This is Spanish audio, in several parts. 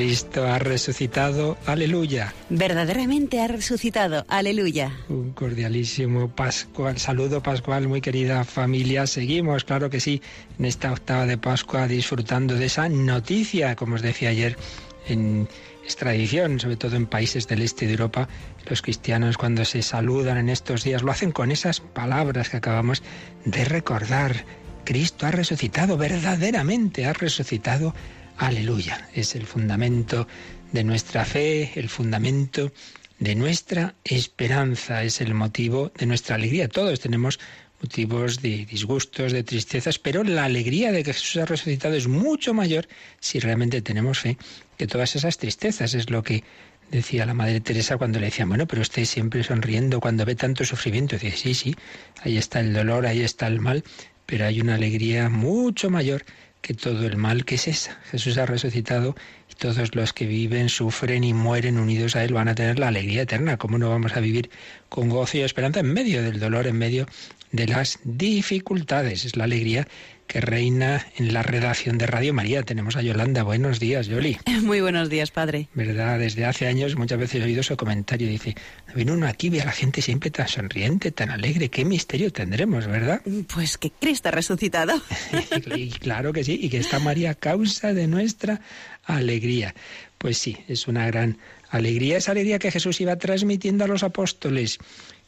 Cristo ha resucitado, aleluya. Verdaderamente ha resucitado, aleluya. Un cordialísimo Pascual, saludo Pascual, muy querida familia. Seguimos, claro que sí, en esta octava de Pascua disfrutando de esa noticia, como os decía ayer, en es tradición, sobre todo en países del este de Europa, los cristianos cuando se saludan en estos días lo hacen con esas palabras que acabamos de recordar. Cristo ha resucitado, verdaderamente ha resucitado Aleluya. Es el fundamento de nuestra fe, el fundamento de nuestra esperanza, es el motivo de nuestra alegría. Todos tenemos motivos de disgustos, de tristezas, pero la alegría de que Jesús ha resucitado es mucho mayor si realmente tenemos fe que todas esas tristezas. Es lo que decía la Madre Teresa cuando le decía, bueno, pero usted siempre sonriendo cuando ve tanto sufrimiento. Dice, sí, sí, ahí está el dolor, ahí está el mal, pero hay una alegría mucho mayor que todo el mal que es esa. Jesús ha resucitado y todos los que viven, sufren y mueren unidos a Él van a tener la alegría eterna. ¿Cómo no vamos a vivir con gozo y esperanza en medio del dolor, en medio de las dificultades? Es la alegría que reina en la redacción de Radio María. Tenemos a Yolanda. Buenos días, Yoli. Muy buenos días, padre. ¿Verdad? Desde hace años muchas veces he oído su comentario. Dice, viene uno aquí, ve a la gente siempre tan sonriente, tan alegre. ¿Qué misterio tendremos, verdad? Pues que Cristo ha resucitado. y claro que sí, y que está María causa de nuestra alegría. Pues sí, es una gran alegría, esa alegría que Jesús iba transmitiendo a los apóstoles.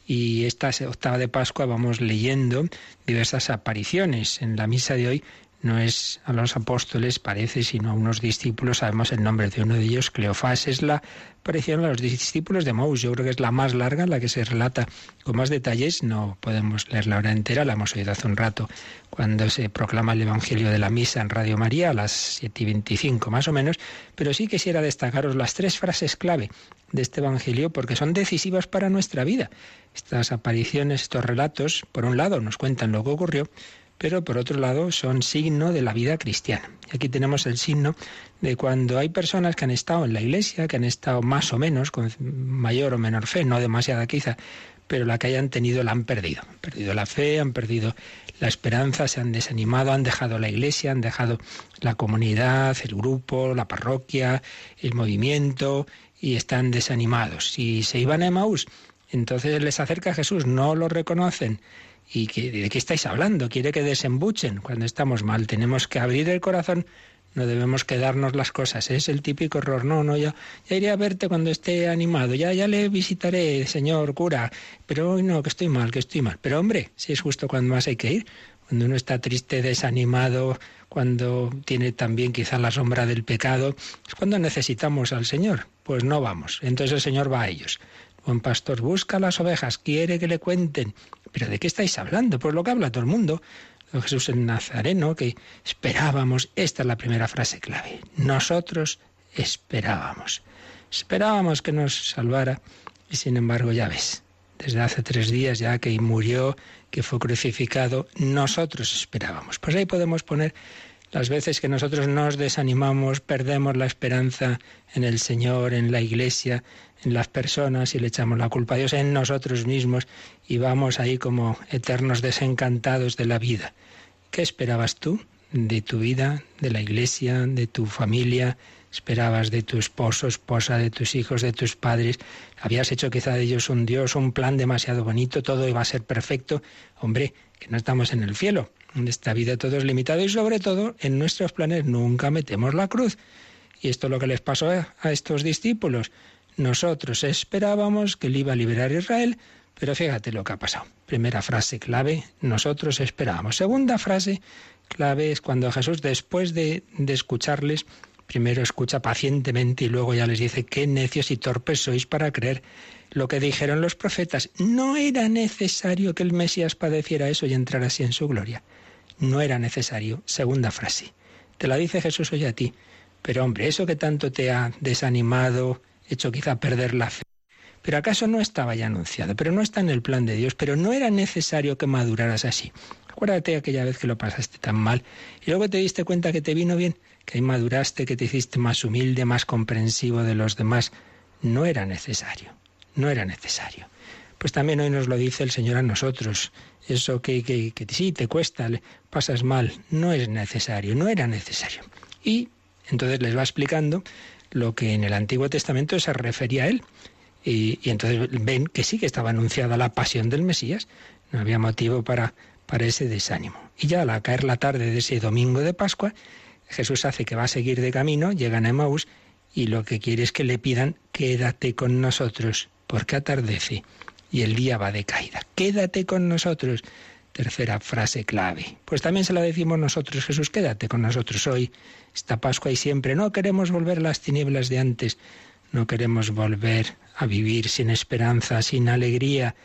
Y esta octava de Pascua vamos leyendo diversas apariciones. En la misa de hoy no es a los apóstoles, parece, sino a unos discípulos. Sabemos el nombre de uno de ellos, Cleofás, es la aparición a los discípulos de Maús. Yo creo que es la más larga, la que se relata con más detalles. No podemos leerla ahora entera, la hemos oído hace un rato cuando se proclama el Evangelio de la Misa en Radio María a las 7 y 25 más o menos. Pero sí quisiera destacaros las tres frases clave de este Evangelio porque son decisivas para nuestra vida. Estas apariciones, estos relatos, por un lado nos cuentan lo que ocurrió, pero por otro lado son signo de la vida cristiana. Aquí tenemos el signo de cuando hay personas que han estado en la iglesia, que han estado más o menos, con mayor o menor fe, no demasiada quizá, pero la que hayan tenido la han perdido. Han perdido la fe, han perdido la esperanza, se han desanimado, han dejado la iglesia, han dejado la comunidad, el grupo, la parroquia, el movimiento y están desanimados. Si se iban a Emaús, entonces les acerca Jesús, no lo reconocen. ¿Y de qué estáis hablando? Quiere que desembuchen cuando estamos mal. Tenemos que abrir el corazón, no debemos quedarnos las cosas. Es el típico error. No, no, ya, ya iré a verte cuando esté animado. Ya, ya le visitaré, señor cura. Pero hoy no, que estoy mal, que estoy mal. Pero hombre, si es justo cuando más hay que ir. Cuando uno está triste, desanimado, cuando tiene también quizá la sombra del pecado, es cuando necesitamos al Señor. Pues no vamos. Entonces el Señor va a ellos. Buen pastor busca las ovejas, quiere que le cuenten. ¿Pero de qué estáis hablando? Pues lo que habla todo el mundo. Jesús en Nazareno, que esperábamos. Esta es la primera frase clave. Nosotros esperábamos. Esperábamos que nos salvara y sin embargo ya ves, desde hace tres días ya que murió, que fue crucificado, nosotros esperábamos. Pues ahí podemos poner las veces que nosotros nos desanimamos, perdemos la esperanza en el Señor, en la Iglesia, en las personas y le echamos la culpa a Dios en nosotros mismos y vamos ahí como eternos desencantados de la vida. ¿Qué esperabas tú de tu vida, de la Iglesia, de tu familia? esperabas de tu esposo, esposa, de tus hijos, de tus padres, habías hecho quizá de ellos un Dios, un plan demasiado bonito, todo iba a ser perfecto. Hombre, que no estamos en el cielo, en esta vida todo es limitado y sobre todo en nuestros planes nunca metemos la cruz. Y esto es lo que les pasó a estos discípulos. Nosotros esperábamos que él iba a liberar a Israel, pero fíjate lo que ha pasado. Primera frase clave, nosotros esperábamos. Segunda frase clave es cuando Jesús, después de, de escucharles, primero escucha pacientemente y luego ya les dice, qué necios y torpes sois para creer lo que dijeron los profetas. No era necesario que el Mesías padeciera eso y entrara así en su gloria. No era necesario. Segunda frase. Te la dice Jesús hoy a ti. Pero hombre, eso que tanto te ha desanimado, hecho quizá perder la fe. Pero acaso no estaba ya anunciado, pero no está en el plan de Dios, pero no era necesario que maduraras así. Acuérdate aquella vez que lo pasaste tan mal y luego te diste cuenta que te vino bien, que ahí maduraste, que te hiciste más humilde, más comprensivo de los demás. No era necesario, no era necesario. Pues también hoy nos lo dice el Señor a nosotros. Eso que, sí te cuesta, pasas mal, no es necesario, no era necesario. Y entonces les va explicando lo que en el Antiguo Testamento se refería a él. Y, y, entonces ven que sí que estaba anunciada la pasión del Mesías. No había motivo para, para ese desánimo. Y ya al caer la tarde de ese domingo de Pascua, Jesús hace que va a seguir de camino, llegan a Emaús y lo que quiere es que le pidan, quédate con nosotros, porque atardece y el día va de caída. Quédate con nosotros. Tercera frase clave. Pues también se la decimos nosotros, Jesús, quédate con nosotros hoy, esta Pascua y siempre. No queremos volver a las tinieblas de antes, no queremos volver a vivir sin esperanza, sin alegría.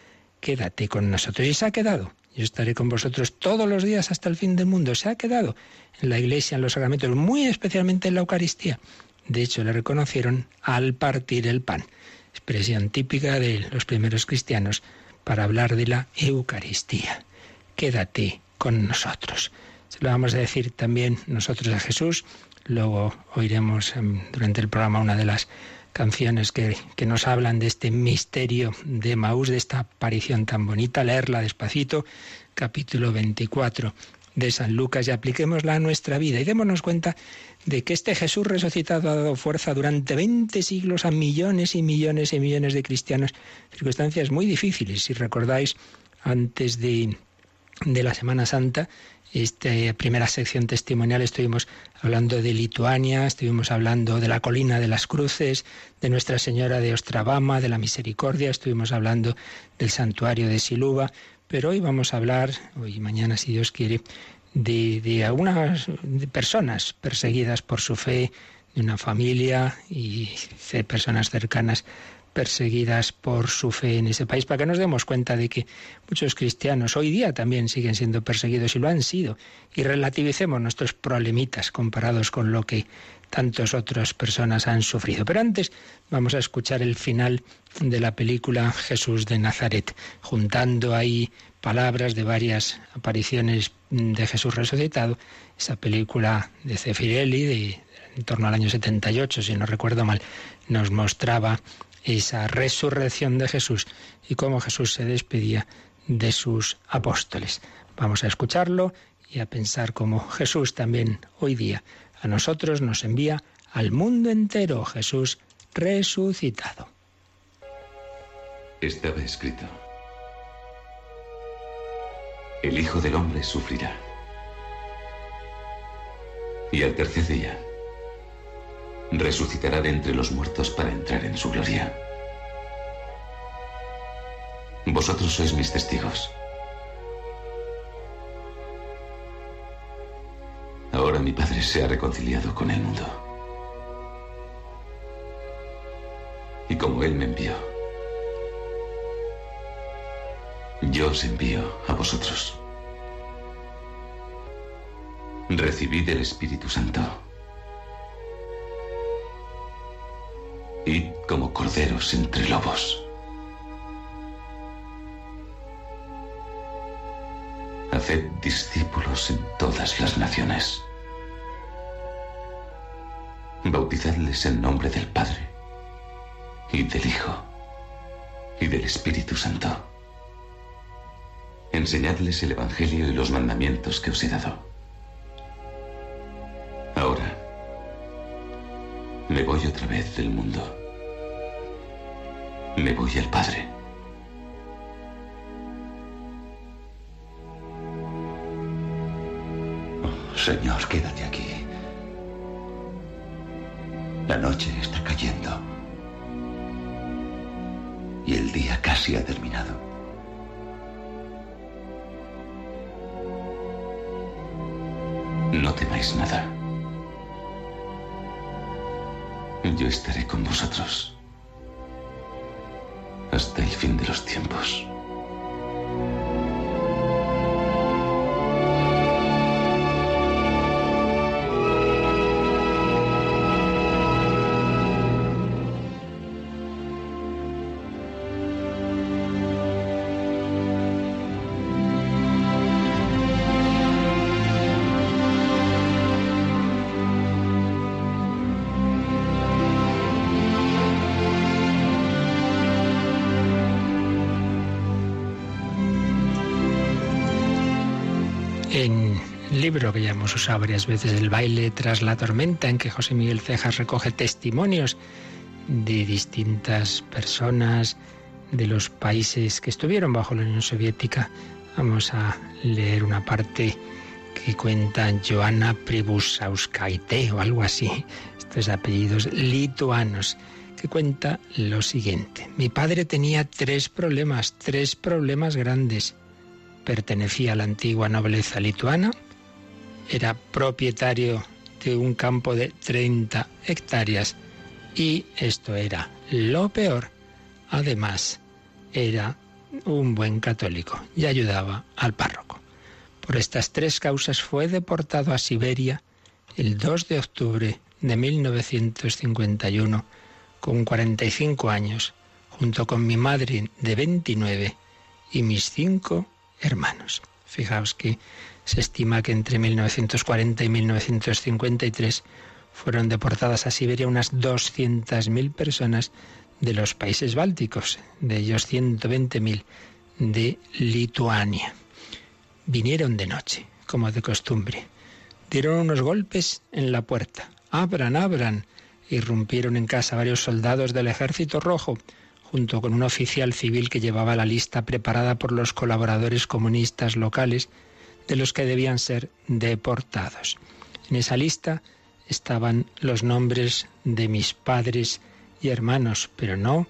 Quédate con nosotros. Y se ha quedado. Yo estaré con vosotros todos los días hasta el fin del mundo. Se ha quedado en la iglesia, en los sacramentos, muy especialmente en la Eucaristía. De hecho, le reconocieron al partir el pan, expresión típica de los primeros cristianos para hablar de la Eucaristía quédate con nosotros. Se lo vamos a decir también nosotros a Jesús. Luego oiremos em, durante el programa una de las canciones que, que, nos hablan de este misterio de Maús, de esta aparición tan bonita. Leerla despacito, capítulo 24 de San Lucas, y apliquémosla a nuestra vida y démonos cuenta de que este Jesús resucitado ha dado fuerza durante 20 siglos a millones y millones y millones de cristianos. Circunstancias muy difíciles. Si recordáis, antes de de la Semana Santa. Esta primera sección testimonial estuvimos hablando de Lituania, estuvimos hablando de la colina de las cruces, de Nuestra Señora de Ostravama, de la Misericordia, estuvimos hablando del santuario de Siluba, pero hoy vamos a hablar, hoy y mañana si Dios quiere, de, de algunas personas perseguidas por su fe, de una familia y de personas cercanas perseguidas por su fe en ese país, para que nos demos cuenta de que muchos cristianos hoy día también siguen siendo perseguidos y lo han sido, y relativicemos nuestros problemitas comparados con lo que tantas otras personas han sufrido. Pero antes vamos a escuchar el final de la película Jesús de Nazaret, juntando ahí palabras de varias apariciones de Jesús resucitado, esa película de Cefirelli de en torno al año 78, si no recuerdo mal, nos mostraba esa resurrección de Jesús y cómo Jesús se despedía de sus apóstoles. Vamos a escucharlo y a pensar cómo Jesús también hoy día a nosotros nos envía al mundo entero, Jesús resucitado. Estaba escrito, el Hijo del Hombre sufrirá. Y al tercer día resucitará de entre los muertos para entrar en su gloria. Vosotros sois mis testigos. Ahora mi Padre se ha reconciliado con el mundo. Y como Él me envió, yo os envío a vosotros. Recibid el Espíritu Santo. Id como corderos entre lobos. Haced discípulos en todas las naciones. Bautizadles en nombre del Padre, y del Hijo, y del Espíritu Santo. Enseñadles el Evangelio y los mandamientos que os he dado. Vez del mundo. Me voy al Padre. Oh, señor, quédate aquí. La noche está cayendo. Y el día casi ha terminado. No temáis nada. Yo estaré con vosotros hasta el fin de los tiempos. Libro que ya hemos usado varias veces, El baile tras la tormenta, en que José Miguel Cejas recoge testimonios de distintas personas de los países que estuvieron bajo la Unión Soviética. Vamos a leer una parte que cuenta Joana Pribusauskaite o algo así, estos apellidos lituanos, que cuenta lo siguiente. Mi padre tenía tres problemas, tres problemas grandes. Pertenecía a la antigua nobleza lituana, era propietario de un campo de 30 hectáreas y esto era lo peor. Además, era un buen católico y ayudaba al párroco. Por estas tres causas fue deportado a Siberia el 2 de octubre de 1951 con 45 años, junto con mi madre de 29 y mis cinco hermanos. Fijaos que se estima que entre 1940 y 1953 fueron deportadas a Siberia unas 200.000 personas de los países bálticos, de ellos 120.000 de Lituania. Vinieron de noche, como de costumbre. Dieron unos golpes en la puerta. Abran, abran. Irrumpieron en casa varios soldados del ejército rojo, junto con un oficial civil que llevaba la lista preparada por los colaboradores comunistas locales de los que debían ser deportados. En esa lista estaban los nombres de mis padres y hermanos, pero no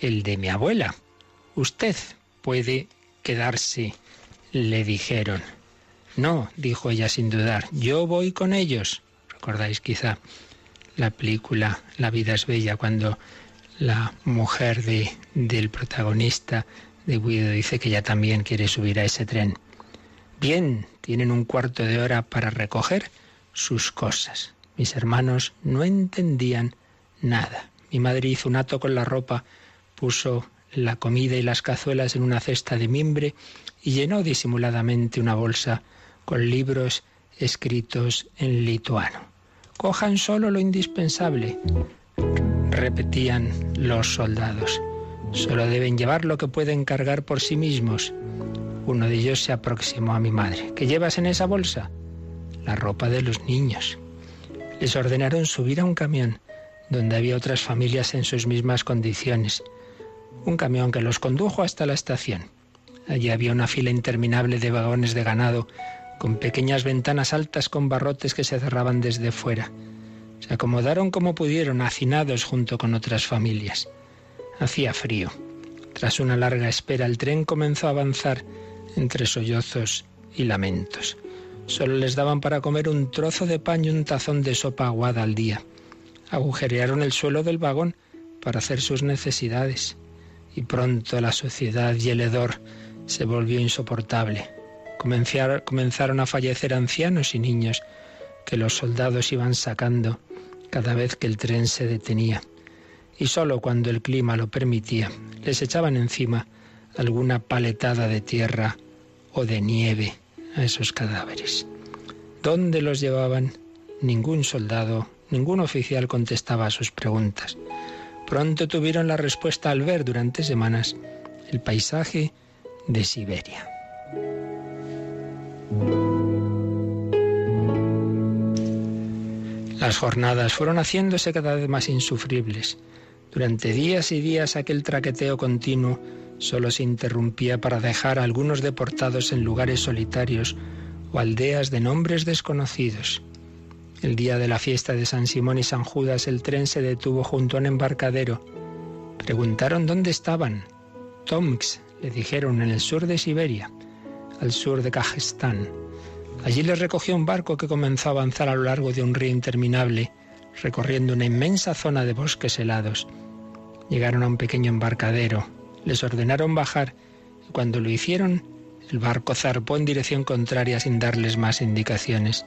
el de mi abuela. Usted puede quedarse, le dijeron. No, dijo ella sin dudar, yo voy con ellos. Recordáis quizá la película La vida es bella cuando la mujer de, del protagonista de Guido dice que ella también quiere subir a ese tren. Bien, tienen un cuarto de hora para recoger sus cosas. Mis hermanos no entendían nada. Mi madre hizo un ato con la ropa, puso la comida y las cazuelas en una cesta de mimbre y llenó disimuladamente una bolsa con libros escritos en lituano. Cojan solo lo indispensable, repetían los soldados. Solo deben llevar lo que pueden cargar por sí mismos. Uno de ellos se aproximó a mi madre. ¿Qué llevas en esa bolsa? La ropa de los niños. Les ordenaron subir a un camión donde había otras familias en sus mismas condiciones. Un camión que los condujo hasta la estación. Allí había una fila interminable de vagones de ganado, con pequeñas ventanas altas con barrotes que se cerraban desde fuera. Se acomodaron como pudieron, hacinados junto con otras familias. Hacía frío. Tras una larga espera, el tren comenzó a avanzar entre sollozos y lamentos. Solo les daban para comer un trozo de pan y un tazón de sopa aguada al día agujerearon el suelo del vagón para hacer sus necesidades. Y pronto la sociedad y el hedor se volvió insoportable. Comenzaron a fallecer ancianos y niños que los soldados iban sacando cada vez que el tren se detenía. Y solo cuando el clima lo permitía, les echaban encima alguna paletada de tierra o de nieve a esos cadáveres. ¿Dónde los llevaban? Ningún soldado Ningún oficial contestaba a sus preguntas. Pronto tuvieron la respuesta al ver durante semanas el paisaje de Siberia. Las jornadas fueron haciéndose cada vez más insufribles. Durante días y días aquel traqueteo continuo solo se interrumpía para dejar a algunos deportados en lugares solitarios o aldeas de nombres desconocidos. El día de la fiesta de San Simón y San Judas el tren se detuvo junto a un embarcadero. Preguntaron dónde estaban. Tomsk, le dijeron, en el sur de Siberia, al sur de Kajestán. Allí les recogió un barco que comenzó a avanzar a lo largo de un río interminable, recorriendo una inmensa zona de bosques helados. Llegaron a un pequeño embarcadero. Les ordenaron bajar y cuando lo hicieron, el barco zarpó en dirección contraria sin darles más indicaciones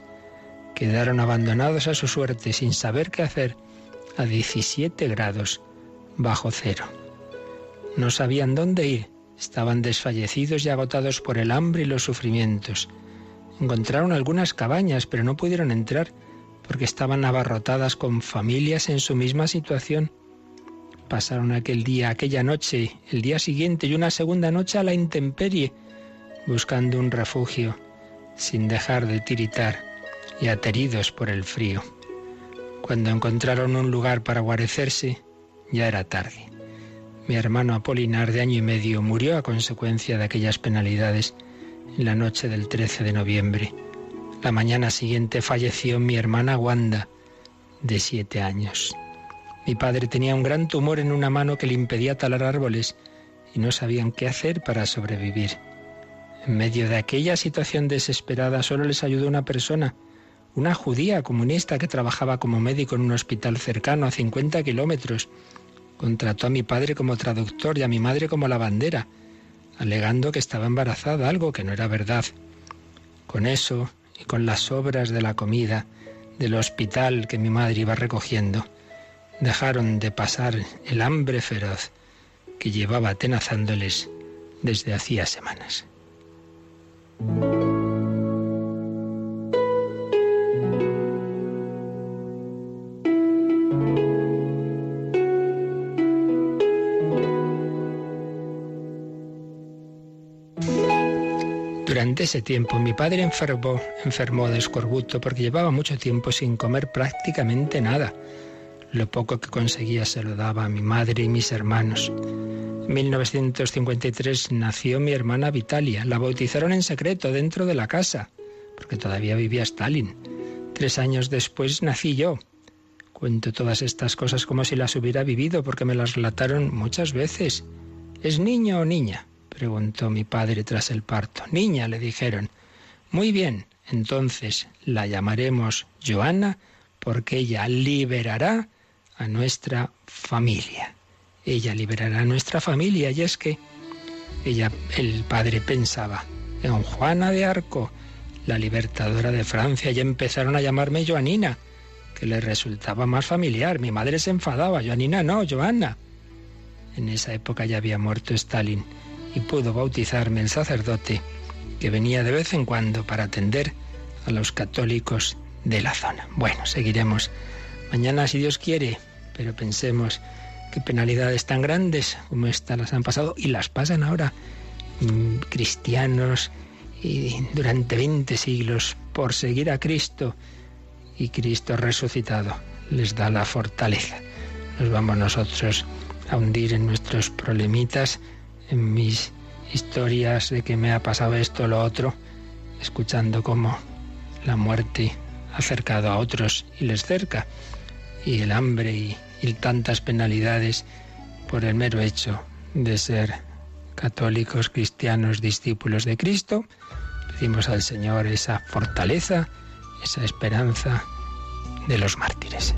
quedaron abandonados a su suerte sin saber qué hacer a 17 grados bajo cero. No sabían dónde ir, estaban desfallecidos y agotados por el hambre y los sufrimientos. Encontraron algunas cabañas, pero no pudieron entrar porque estaban abarrotadas con familias en su misma situación. Pasaron aquel día, aquella noche, el día siguiente y una segunda noche a la intemperie, buscando un refugio sin dejar de tiritar y ateridos por el frío. Cuando encontraron un lugar para guarecerse, ya era tarde. Mi hermano Apolinar, de año y medio, murió a consecuencia de aquellas penalidades en la noche del 13 de noviembre. La mañana siguiente falleció mi hermana Wanda, de siete años. Mi padre tenía un gran tumor en una mano que le impedía talar árboles y no sabían qué hacer para sobrevivir. En medio de aquella situación desesperada solo les ayudó una persona, una judía comunista que trabajaba como médico en un hospital cercano a 50 kilómetros. Contrató a mi padre como traductor y a mi madre como lavandera, alegando que estaba embarazada, algo que no era verdad. Con eso y con las sobras de la comida del hospital que mi madre iba recogiendo, dejaron de pasar el hambre feroz que llevaba atenazándoles desde hacía semanas. Durante ese tiempo mi padre enfermó, enfermó de escorbuto porque llevaba mucho tiempo sin comer prácticamente nada. Lo poco que conseguía se lo daba a mi madre y mis hermanos. En 1953 nació mi hermana Vitalia. La bautizaron en secreto dentro de la casa, porque todavía vivía Stalin. Tres años después nací yo. Cuento todas estas cosas como si las hubiera vivido, porque me las relataron muchas veces. ¿Es niño o niña? preguntó mi padre tras el parto. Niña, le dijeron. Muy bien, entonces la llamaremos Joana porque ella liberará a nuestra familia. Ella liberará a nuestra familia y es que ella, el padre pensaba en Juana de Arco, la libertadora de Francia, y empezaron a llamarme Joanina, que le resultaba más familiar. Mi madre se enfadaba, Joanina no, Joana. En esa época ya había muerto Stalin y pudo bautizarme el sacerdote que venía de vez en cuando para atender a los católicos de la zona. Bueno, seguiremos mañana si Dios quiere, pero pensemos qué penalidades tan grandes como esta las han pasado y las pasan ahora mm, cristianos y durante 20 siglos por seguir a Cristo y Cristo resucitado les da la fortaleza. Nos vamos nosotros a hundir en nuestros problemitas en mis historias de que me ha pasado esto o lo otro, escuchando cómo la muerte ha acercado a otros y les cerca, y el hambre y, y tantas penalidades por el mero hecho de ser católicos, cristianos, discípulos de Cristo. Pedimos al Señor esa fortaleza, esa esperanza de los mártires.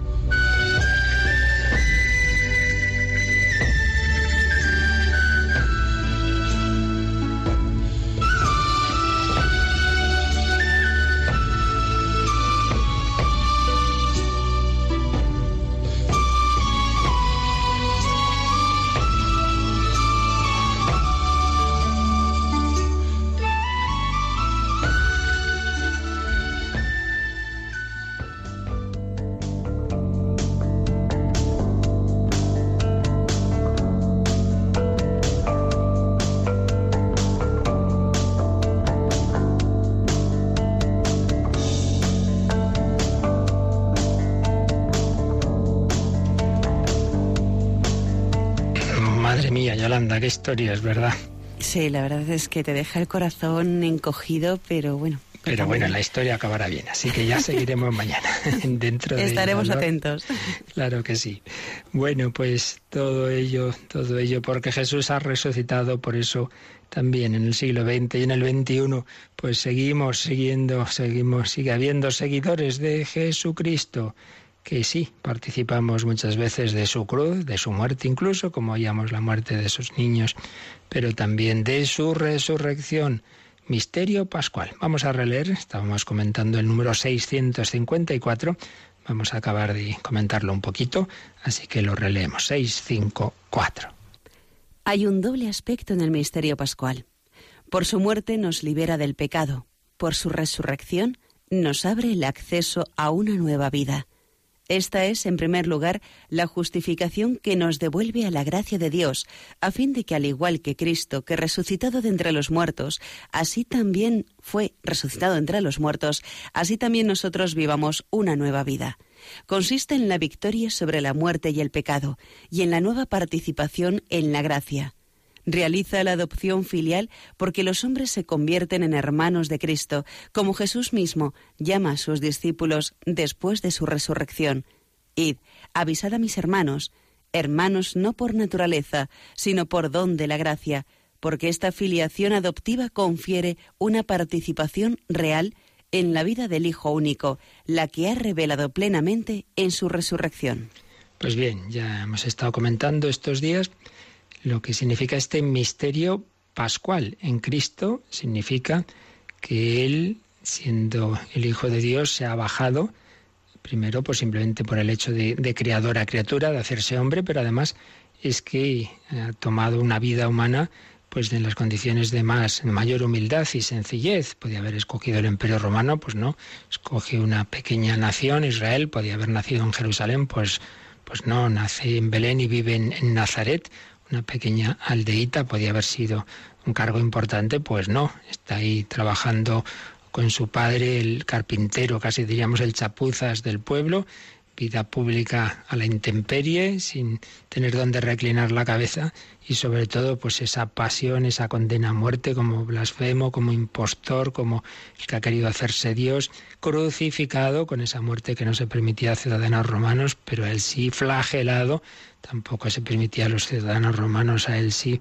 Qué historia, es verdad. Sí, la verdad es que te deja el corazón encogido, pero bueno. Pero bueno, la historia acabará bien, así que ya seguiremos mañana. Dentro de Estaremos atentos. Claro que sí. Bueno, pues todo ello, todo ello, porque Jesús ha resucitado, por eso también en el siglo XX y en el XXI, pues seguimos siguiendo, seguimos, sigue habiendo seguidores de Jesucristo que sí, participamos muchas veces de su cruz, de su muerte incluso, como oíamos la muerte de sus niños, pero también de su resurrección. Misterio pascual. Vamos a releer, estábamos comentando el número 654, vamos a acabar de comentarlo un poquito, así que lo releemos. 654. Hay un doble aspecto en el misterio pascual. Por su muerte nos libera del pecado, por su resurrección nos abre el acceso a una nueva vida Esta es, en primer lugar, la justificación que nos devuelve a la gracia de Dios, a fin de que, al igual que Cristo, que resucitado de entre los muertos, así también fue resucitado entre los muertos, así también nosotros vivamos una nueva vida. Consiste en la victoria sobre la muerte y el pecado, y en la nueva participación en la gracia realiza la adopción filial porque los hombres se convierten en hermanos de Cristo, como Jesús mismo llama a sus discípulos después de su resurrección. Id, avisad a mis hermanos, hermanos no por naturaleza, sino por don de la gracia, porque esta filiación adoptiva confiere una participación real en la vida del Hijo único, la que ha revelado plenamente en su resurrección. Pues bien, ya hemos estado comentando estos días lo que significa este misterio pascual. En Cristo significa que Él, siendo el Hijo de Dios, se ha bajado, primero pues simplemente por el hecho de, de criador a criatura, de hacerse hombre, pero además es que ha tomado una vida humana pues en las condiciones de más mayor humildad y sencillez. Podía haber escogido el Imperio Romano, pues no, escoge una pequeña nación, Israel, podía haber nacido en Jerusalén, pues pues no, nace en Belén y vive en Nazaret una pequeña aldeíta, podía haber sido un cargo importante, pues no, está ahí trabajando con su padre, el carpintero, casi diríamos el chapuzas del pueblo, vida pública a la intemperie, sin tener dónde reclinar la cabeza y sobre todo pues esa pasión, esa condena a muerte como blasfemo, como impostor, como el que ha querido hacerse Dios, crucificado con esa muerte que no se permitía a ciudadanos romanos, pero él sí flagelado tampoco se permitía a los ciudadanos romanos, a él sí.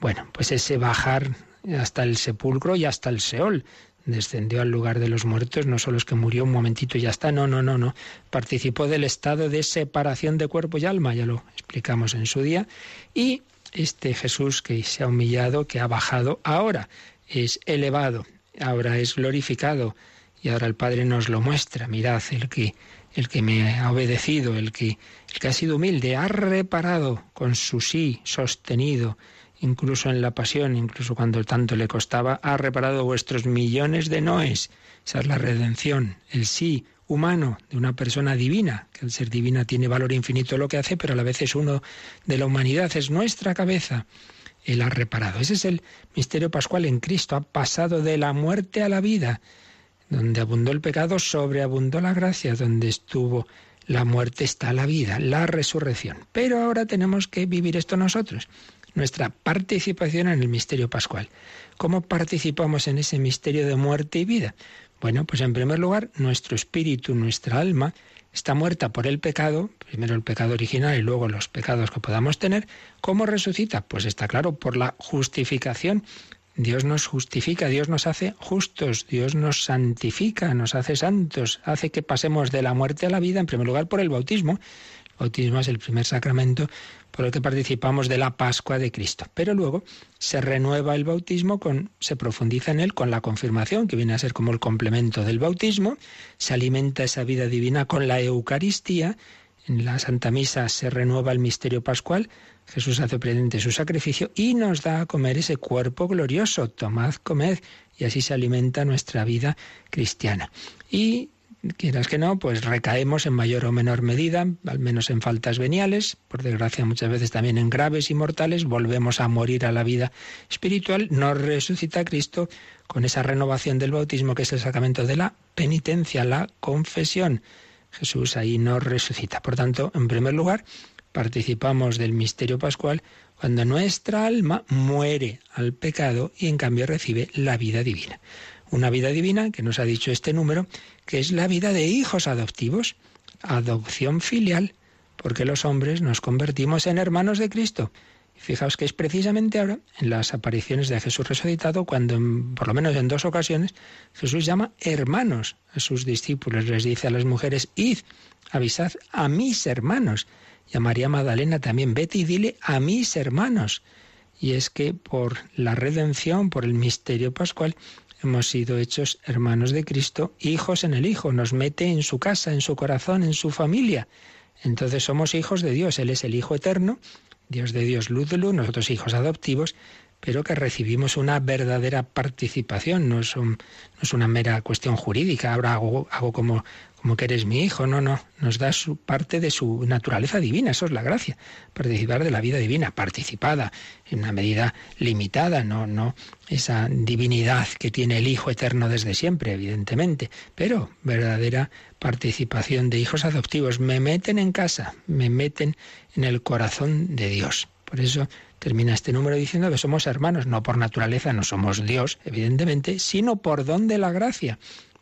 Bueno, pues ese bajar hasta el sepulcro y hasta el Seol. Descendió al lugar de los muertos, no solo es que murió un momentito y ya está, no, no, no, no. Participó del estado de separación de cuerpo y alma, ya lo explicamos en su día. Y este Jesús que se ha humillado, que ha bajado, ahora es elevado, ahora es glorificado y ahora el Padre nos lo muestra. Mirad, el que el que me ha obedecido, el que, el que ha sido humilde, ha reparado con su sí sostenido, incluso en la pasión, incluso cuando tanto le costaba, ha reparado vuestros millones de noes. Esa es la redención, el sí humano de una persona divina, que al ser divina tiene valor infinito lo que hace, pero a la vez es uno de la humanidad, es nuestra cabeza. Él ha reparado. Ese es el misterio pascual en Cristo. Ha pasado de la muerte a la vida. Donde abundó el pecado, sobreabundó la gracia. Donde estuvo la muerte está la vida, la resurrección. Pero ahora tenemos que vivir esto nosotros, nuestra participación en el misterio pascual. ¿Cómo participamos en ese misterio de muerte y vida? Bueno, pues en primer lugar, nuestro espíritu, nuestra alma, está muerta por el pecado, primero el pecado original y luego los pecados que podamos tener. ¿Cómo resucita? Pues está claro, por la justificación Dios nos justifica, Dios nos hace justos, Dios nos santifica, nos hace santos, hace que pasemos de la muerte a la vida, en primer lugar por el bautismo. El bautismo es el primer sacramento por el que participamos de la Pascua de Cristo. Pero luego se renueva el bautismo, con, se profundiza en él con la confirmación, que viene a ser como el complemento del bautismo, se alimenta esa vida divina con la Eucaristía, en la Santa Misa se renueva el misterio pascual, Jesús hace presente su sacrificio y nos da a comer ese cuerpo glorioso. Tomad, comed, y así se alimenta nuestra vida cristiana. Y quieras que no, pues recaemos en mayor o menor medida, al menos en faltas veniales, por desgracia muchas veces también en graves y mortales, volvemos a morir a la vida espiritual, nos resucita Cristo con esa renovación del bautismo que es el sacramento de la penitencia, la confesión. Jesús ahí nos resucita. Por tanto, en primer lugar, participamos del misterio pascual cuando nuestra alma muere al pecado y en cambio recibe la vida divina. Una vida divina que nos ha dicho este número, que es la vida de hijos adoptivos, adopción filial, porque los hombres nos convertimos en hermanos de Cristo. Fijaos que es precisamente ahora, en las apariciones de Jesús resucitado, cuando por lo menos en dos ocasiones Jesús llama hermanos a sus discípulos, les dice a las mujeres, id, avisad a mis hermanos y a María Magdalena también, vete y dile a mis hermanos. Y es que por la redención, por el misterio pascual, hemos sido hechos hermanos de Cristo, hijos en el Hijo, nos mete en su casa, en su corazón, en su familia. Entonces somos hijos de Dios, Él es el Hijo eterno, Dios de Dios, luz de luz, nosotros hijos adoptivos, pero que recibimos una verdadera participación, no es, una mera cuestión jurídica, ahora hago como, como que eres mi hijo, no, no, nos da su parte de su naturaleza divina, eso es la gracia, participar de la vida divina, participada en una medida limitada, no, no esa divinidad que tiene el Hijo eterno desde siempre, evidentemente, pero verdadera participación de hijos adoptivos. Me meten en casa, me meten en el corazón de Dios. Por eso termina este número diciendo que somos hermanos, no por naturaleza, no somos Dios, evidentemente, sino por don de la gracia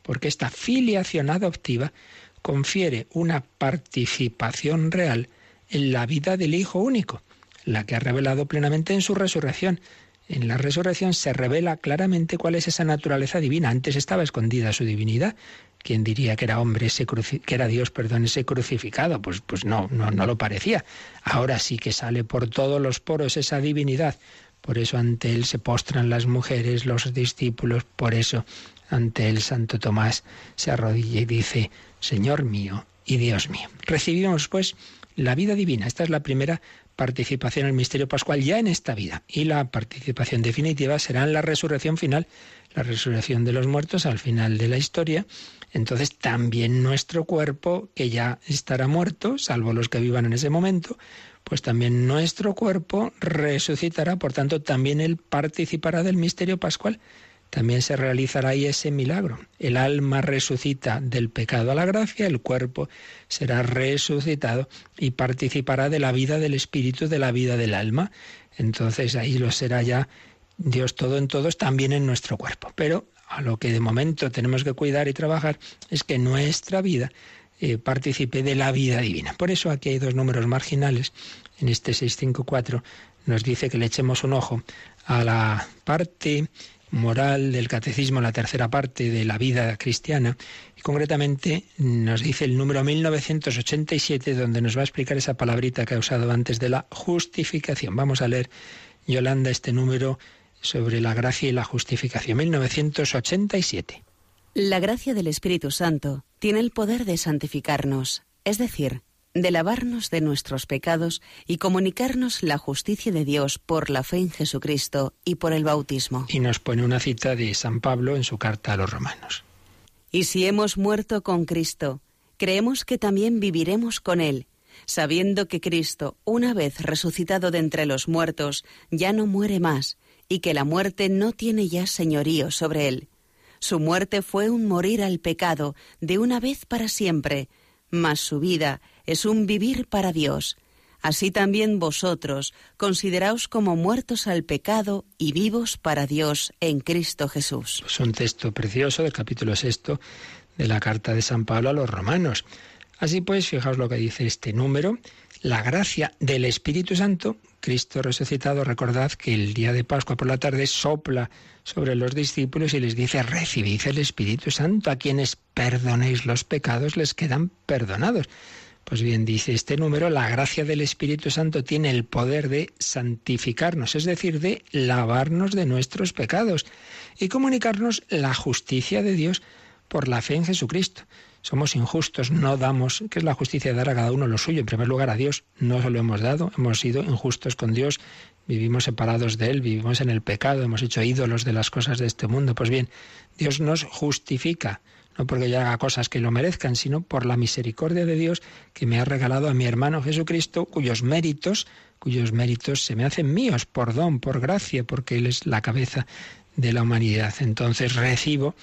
porque esta filiación adoptiva confiere una participación real en la vida del Hijo único, la que ha revelado plenamente en su resurrección. En la resurrección se revela claramente cuál es esa naturaleza divina. Antes estaba escondida su divinidad. ¿Quién diría que era hombre, ese que era Dios, perdón, ese crucificado? Pues, pues no, no, no lo parecía. Ahora sí que sale por todos los poros esa divinidad. Por eso ante él se postran las mujeres, los discípulos, por eso ante el Santo Tomás se arrodilla y dice, Señor mío y Dios mío. Recibimos pues la vida divina. Esta es la primera participación el misterio pascual ya en esta vida. Y la participación definitiva será en la resurrección final, la resurrección de los muertos al final de la historia. Entonces también nuestro cuerpo, que ya estará muerto, salvo los que vivan en ese momento, pues también nuestro cuerpo resucitará, por tanto también él participará del misterio pascual también se realizará ahí ese milagro. El alma resucita del pecado a la gracia, el cuerpo será resucitado y participará de la vida del espíritu, de la vida del alma. Entonces ahí lo será ya Dios todo en todos, también en nuestro cuerpo. Pero a lo que de momento tenemos que cuidar y trabajar es que nuestra vida eh, participe de la vida divina. Por eso aquí hay dos números marginales. En este 654 nos dice que le echemos un ojo a la parte moral del catecismo, la tercera parte de la vida cristiana, y concretamente nos dice el número 1987, donde nos va a explicar esa palabrita que ha usado antes de la justificación. Vamos a leer, Yolanda, este número sobre la gracia y la justificación, 1987. La gracia del Espíritu Santo tiene el poder de santificarnos, es decir, de lavarnos de nuestros pecados y comunicarnos la justicia de Dios por la fe en Jesucristo y por el bautismo. Y nos pone una cita de San Pablo en su carta a los romanos. Y si hemos muerto con Cristo, creemos que también viviremos con Él, sabiendo que Cristo, una vez resucitado de entre los muertos, ya no muere más, y que la muerte no tiene ya señorío sobre Él. Su muerte fue un morir al pecado de una vez para siempre, mas su vida es un vivir para Dios. Así también vosotros consideraos como muertos al pecado y vivos para Dios en Cristo Jesús. Es un texto precioso del capítulo sexto de la carta de San Pablo a los romanos. Así pues, fijaos lo que dice este número, la gracia del Espíritu Santo, Cristo resucitado, recordad que el día de Pascua por la tarde sopla sobre los discípulos y les dice, recibid el Espíritu Santo, a quienes perdonéis los pecados les quedan perdonados. Pues bien, dice este número, la gracia del Espíritu Santo tiene el poder de santificarnos, es decir, de lavarnos de nuestros pecados y comunicarnos la justicia de Dios por la fe en Jesucristo. Somos injustos, no damos, ¿qué es la justicia? Dar a cada uno lo suyo. En primer lugar, a Dios no se lo hemos dado, hemos sido injustos con Dios, vivimos separados de Él, vivimos en el pecado, hemos hecho ídolos de las cosas de este mundo. Pues bien, Dios nos justifica no porque yo haga cosas que lo merezcan, sino por la misericordia de Dios que me ha regalado a mi hermano Jesucristo, cuyos méritos, cuyos méritos se me hacen míos por don, por gracia, porque Él es la cabeza de la humanidad. Entonces recibo,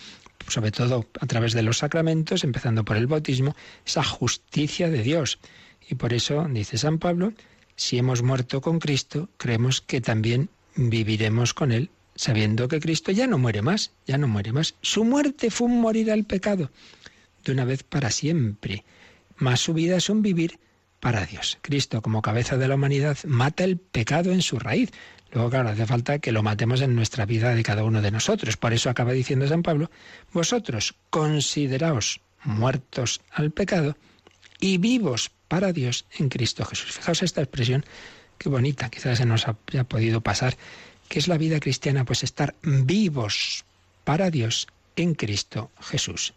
sobre todo a través de los sacramentos, empezando por el bautismo, esa justicia de Dios. Y por eso, dice San Pablo, si hemos muerto con Cristo, creemos que también viviremos con Él sabiendo que Cristo ya no muere más, ya no muere más. Su muerte fue un morir al pecado, de una vez para siempre, más su vida es un vivir para Dios. Cristo, como cabeza de la humanidad, mata el pecado en su raíz. Luego, claro, hace falta que lo matemos en nuestra vida de cada uno de nosotros. Por eso acaba diciendo San Pablo, vosotros consideraos muertos al pecado y vivos para Dios en Cristo Jesús. Fijaos esta expresión, qué bonita, quizás se nos haya podido pasar ¿Qué es la vida cristiana? Pues estar vivos para Dios en Cristo Jesús.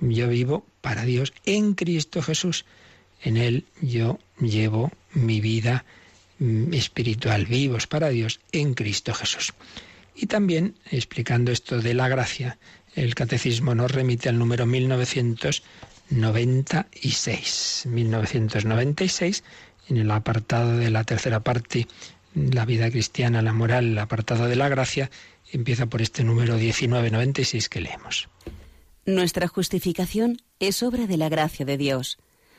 Yo vivo para Dios en Cristo Jesús. En Él yo llevo mi vida espiritual, vivos para Dios en Cristo Jesús. Y también, explicando esto de la gracia, el catecismo nos remite al número 1900 1996. 1996, en el apartado de la tercera parte, la vida cristiana, la moral, el apartado de la gracia, empieza por este número 1996 que leemos. Nuestra justificación es obra de la gracia de Dios.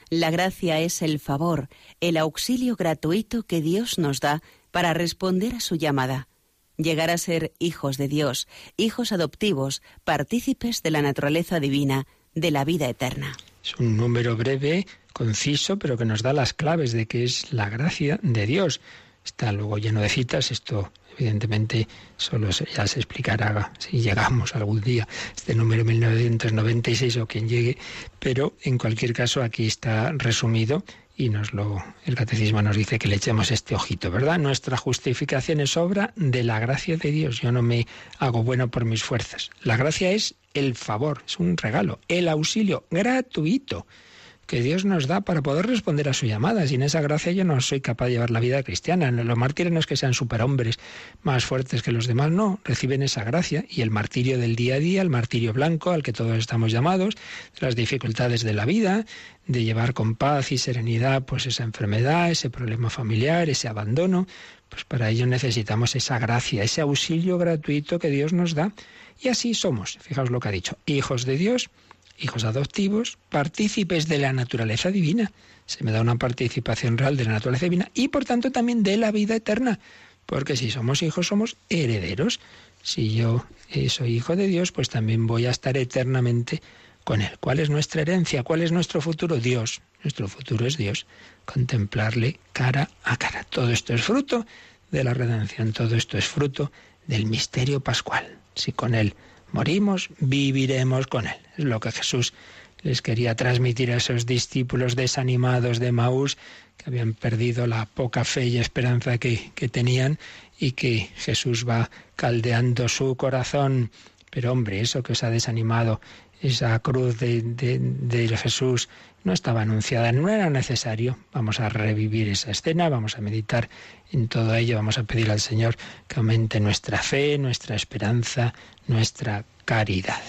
La gracia es el favor, el auxilio gratuito que Dios nos da para responder a su llamada, llegar a ser hijos de Dios, hijos adoptivos, partícipes de la naturaleza divina, de la vida eterna. Es un número breve, conciso, pero que nos da las claves de que es la gracia de Dios. Está luego lleno de citas, esto evidentemente solo ya se explicará si llegamos algún día este número 1996 o quien llegue, pero en cualquier caso aquí está resumido y nos lo el catecismo nos dice que le echemos este ojito, ¿verdad? Nuestra justificación es obra de la gracia de Dios. Yo no me hago bueno por mis fuerzas. La gracia es el favor, es un regalo, el auxilio gratuito que Dios nos da para poder responder a su llamada. Sin esa gracia yo no soy capaz de llevar la vida cristiana. Los mártires no es que sean superhombres más fuertes que los demás, no, reciben esa gracia y el martirio del día a día, el martirio blanco al que todos estamos llamados, las dificultades de la vida, de llevar con paz y serenidad pues esa enfermedad, ese problema familiar, ese abandono, pues para ello necesitamos esa gracia, ese auxilio gratuito que Dios nos da. Y así somos, fijaos lo que ha dicho, hijos de Dios, hijos adoptivos, partícipes de la naturaleza divina. Se me da una participación real de la naturaleza divina y por tanto también de la vida eterna. Porque si somos hijos somos herederos. Si yo eh, soy hijo de Dios, pues también voy a estar eternamente con Él. ¿Cuál es nuestra herencia? ¿Cuál es nuestro futuro? Dios. Nuestro futuro es Dios. Contemplarle cara a cara. Todo esto es fruto de la redención. Todo esto es fruto del misterio pascual. Si con Él morimos, viviremos con Él. Es lo que Jesús les quería transmitir a esos discípulos desanimados de Maús, que habían perdido la poca fe y esperanza que, que tenían, y que Jesús va caldeando su corazón. Pero hombre, eso que os ha desanimado, esa cruz de, de, de, Jesús no estaba anunciada, no era necesario. Vamos a revivir esa escena, vamos a meditar en todo ello, vamos a pedir al Señor que aumente nuestra fe, nuestra esperanza, nuestra caridad.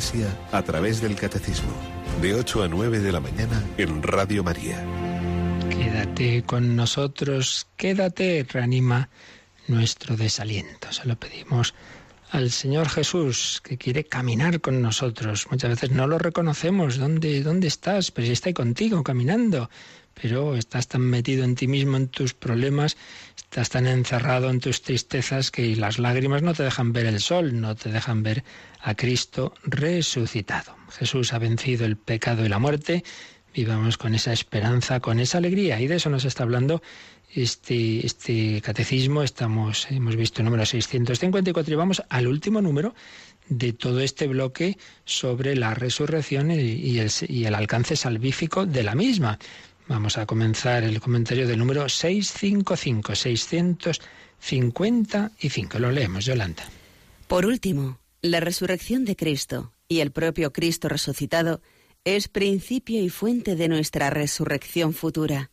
Iglesia a través del Catecismo, de 8 a 9 de la mañana en Radio María. Quédate con nosotros, quédate, reanima nuestro desaliento. Se lo pedimos al Señor Jesús, que quiere caminar con nosotros. Muchas veces no lo reconocemos. ¿Dónde, dónde estás? Pero si está ahí contigo, caminando. Pero estás tan metido en ti mismo, en tus problemas, estás tan encerrado en tus tristezas que las lágrimas no te dejan ver el sol, no te dejan ver a Cristo resucitado. Jesús ha vencido el pecado y la muerte. Vivamos con esa esperanza, con esa alegría. Y de eso nos está hablando este, este catecismo. Estamos, hemos visto el número 654 y vamos al último número de todo este bloque sobre la resurrección y el, y el alcance salvífico de la misma. Vamos a comenzar el comentario del número 655, 655. Lo leemos, Yolanda. Por último, la resurrección de Cristo y el propio Cristo resucitado es principio y fuente de nuestra resurrección futura.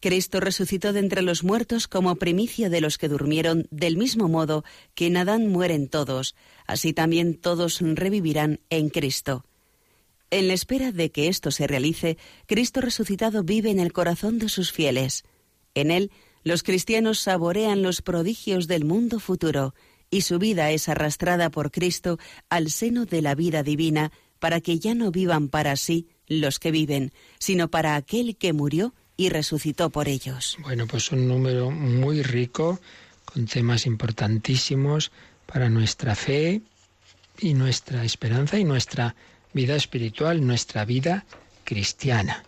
Cristo resucitó de entre los muertos como primicia de los que durmieron, del mismo modo que en Adán mueren todos, así también todos revivirán en Cristo. En la espera de que esto se realice, Cristo resucitado vive en el corazón de sus fieles. En él, los cristianos saborean los prodigios del mundo futuro, y su vida es arrastrada por Cristo al seno de la vida divina, para que ya no vivan para sí los que viven, sino para aquel que murió y resucitó por ellos. Bueno, pues un número muy rico, con temas importantísimos para nuestra fe y nuestra esperanza y nuestra vida espiritual, nuestra vida cristiana.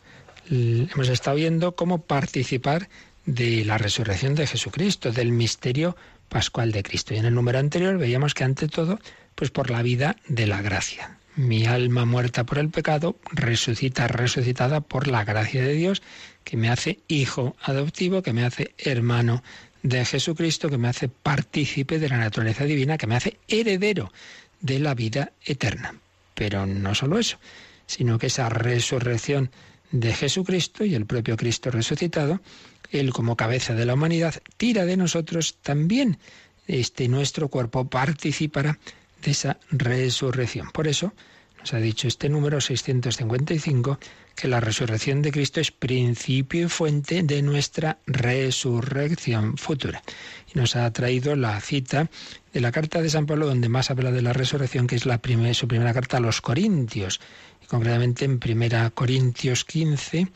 Hemos estado viendo cómo participar de la resurrección de Jesucristo, del misterio pascual de Cristo. Y en el número anterior veíamos que ante todo, pues por la vida de la gracia. Mi alma muerta por el pecado resucita, resucitada por la gracia de Dios que me hace hijo adoptivo, que me hace hermano de Jesucristo, que me hace partícipe de la naturaleza divina, que me hace heredero de la vida eterna. Pero no solo eso, sino que esa resurrección de Jesucristo y el propio Cristo resucitado, Él como cabeza de la humanidad, tira de nosotros también. Este nuestro cuerpo participará de esa resurrección. Por eso nos ha dicho este número 655 que la resurrección de Cristo es principio y fuente de nuestra resurrección futura. Y nos ha traído la cita de la carta de San Pablo donde más habla de la resurrección, que es la su primera carta a los Corintios, y concretamente en primera Corintios 15,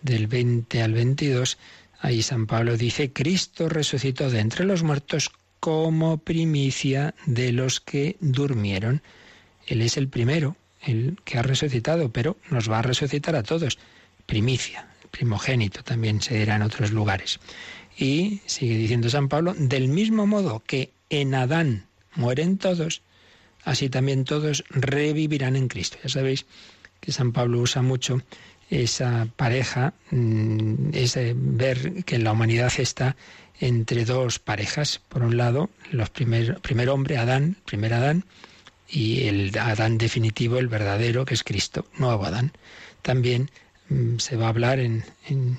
del 20 al 22, ahí San Pablo dice, Cristo resucitó de entre los muertos como primicia de los que durmieron. Él es el primero el que ha resucitado, pero nos va a resucitar a todos. Primicia, primogénito también se dirá en otros lugares. Y sigue diciendo San Pablo, del mismo modo que en Adán mueren todos, así también todos revivirán en Cristo. Ya sabéis que San Pablo usa mucho esa pareja, mm, ese ver que la humanidad está entre dos parejas. Por un lado, los primer, primer hombre, Adán, primer Adán, y el Adán definitivo, el verdadero, que es Cristo, nuevo Adán. También mm, se va a hablar en, en,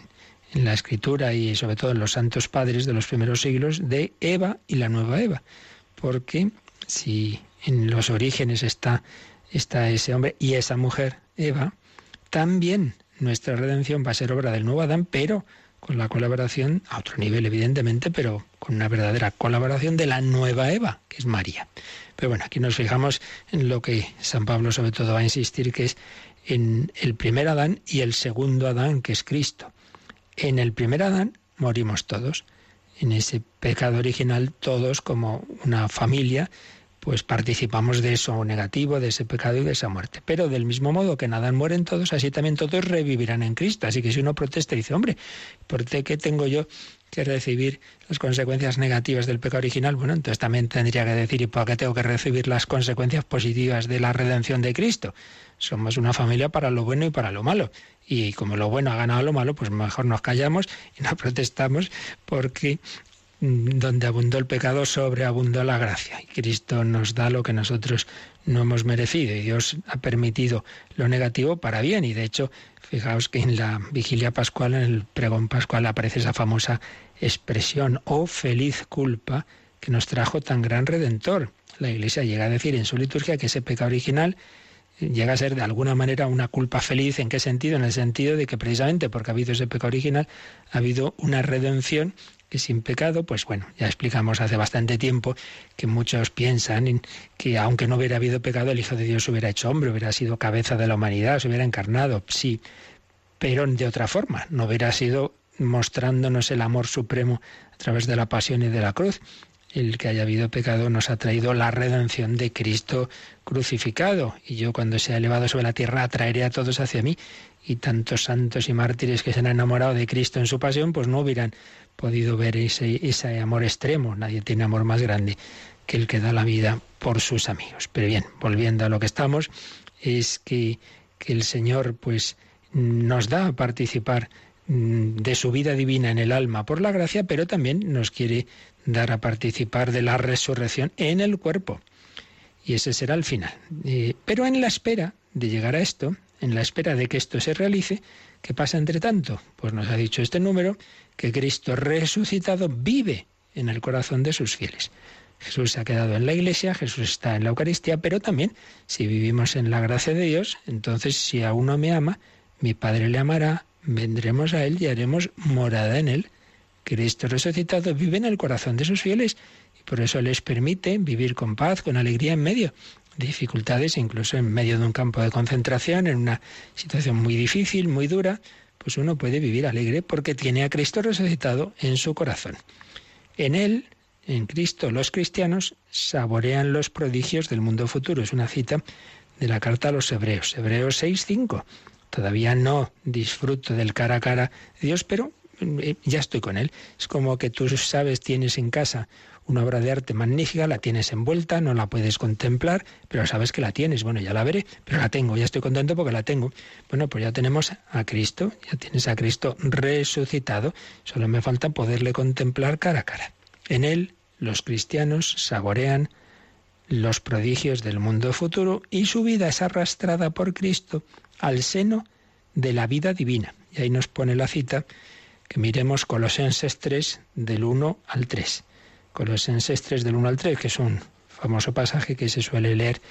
la escritura y sobre todo en los santos padres de los primeros siglos de Eva y la nueva Eva, porque si en los orígenes está, está ese hombre y esa mujer, Eva, también nuestra redención va a ser obra del nuevo Adán, pero con la colaboración, a otro nivel evidentemente, pero con una verdadera colaboración de la nueva Eva, que es María. Pero bueno, aquí nos fijamos en lo que San Pablo sobre todo va a insistir, que es en el primer Adán y el segundo Adán, que es Cristo. En el primer Adán morimos todos. En ese pecado original todos como una familia pues participamos de eso negativo, de ese pecado y de esa muerte. Pero del mismo modo que en Adán mueren todos, así también todos revivirán en Cristo. Así que si uno protesta y dice, hombre, ¿por qué tengo yo que recibir las consecuencias negativas del pecado original, bueno, entonces también tendría que decir, ¿y por qué tengo que recibir las consecuencias positivas de la redención de Cristo? Somos una familia para lo bueno y para lo malo. Y como lo bueno ha ganado lo malo, pues mejor nos callamos y no protestamos porque mm, donde abundó el pecado, sobreabundó la gracia. Y Cristo nos da lo que nosotros no hemos merecido. Y Dios ha permitido lo negativo para bien. Y de hecho, Fijaos que en la vigilia pascual, en el pregón pascual, aparece esa famosa expresión, oh feliz culpa que nos trajo tan gran redentor. La Iglesia llega a decir en su liturgia que ese pecado original llega a ser de alguna manera una culpa feliz. ¿En qué sentido? En el sentido de que precisamente porque ha habido ese pecado original, ha habido una redención que sin pecado, pues bueno, ya explicamos hace bastante tiempo que muchos piensan que aunque no hubiera habido pecado, el Hijo de Dios hubiera hecho hombre, hubiera sido cabeza de la humanidad, se hubiera encarnado, sí, pero de otra forma, no hubiera sido mostrándonos el amor supremo a través de la pasión y de la cruz, el que haya habido pecado nos ha traído la redención de Cristo crucificado. Y yo cuando sea elevado sobre la tierra atraeré a todos hacia mí. Y tantos santos y mártires que se han enamorado de Cristo en su pasión, pues no hubieran podido ver ese, ese amor extremo. Nadie tiene amor más grande que el que da la vida por sus amigos. Pero bien, volviendo a lo que estamos, es que, que el Señor pues nos da a participar mm, de su vida divina en el alma por la gracia, pero también nos quiere dar a participar de la resurrección en el cuerpo. Y ese será el final. Eh, pero en la espera de llegar a esto, en la espera de que esto se realice, ¿qué pasa entre tanto? Pues nos ha dicho este número que Cristo resucitado vive en el corazón de sus fieles. Jesús se ha quedado en la iglesia, Jesús está en la Eucaristía, pero también si vivimos en la gracia de Dios, entonces si a uno me ama, mi Padre le amará, vendremos a Él y haremos morada en Él. Cristo resucitado vive en el corazón de sus fieles y por eso les permite vivir con paz, con alegría en medio dificultades, incluso en medio de un campo de concentración, en una situación muy difícil, muy dura, pues uno puede vivir alegre porque tiene a Cristo resucitado en su corazón. En Él, en Cristo, los cristianos saborean los prodigios del mundo futuro. Es una cita de la carta a los Hebreos, Hebreos 6.5. Todavía no disfruto del cara a cara de Dios, pero eh, ya estoy con él. Es como que tú sabes, tienes en casa una obra de arte magnífica, la tienes envuelta, no la puedes contemplar, pero sabes que la tienes. Bueno, ya la veré, pero la tengo, ya estoy contento porque la tengo. Bueno, pues ya tenemos a Cristo, ya tienes a Cristo resucitado, solo me falta poderle contemplar cara a cara. En él los cristianos saborean los prodigios del mundo futuro y su vida es arrastrada por Cristo al seno de la vida divina. Y ahí nos pone la cita que miremos Colosenses 3 del 1 al 3. Colosenses 3 del 1 al 3, que es un famoso pasaje que se suele leer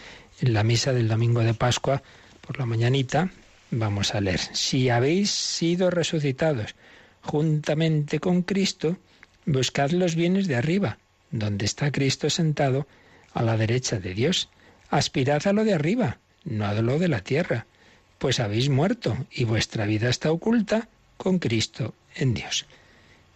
en la misa del domingo de Pascua por la mañanita. Vamos a leer. Si habéis sido resucitados juntamente con Cristo, buscad los bienes de arriba, donde está Cristo sentado a la derecha de Dios. Aspirad a lo de arriba, no a lo de la tierra, pues habéis muerto y vuestra vida está oculta con Cristo en Dios.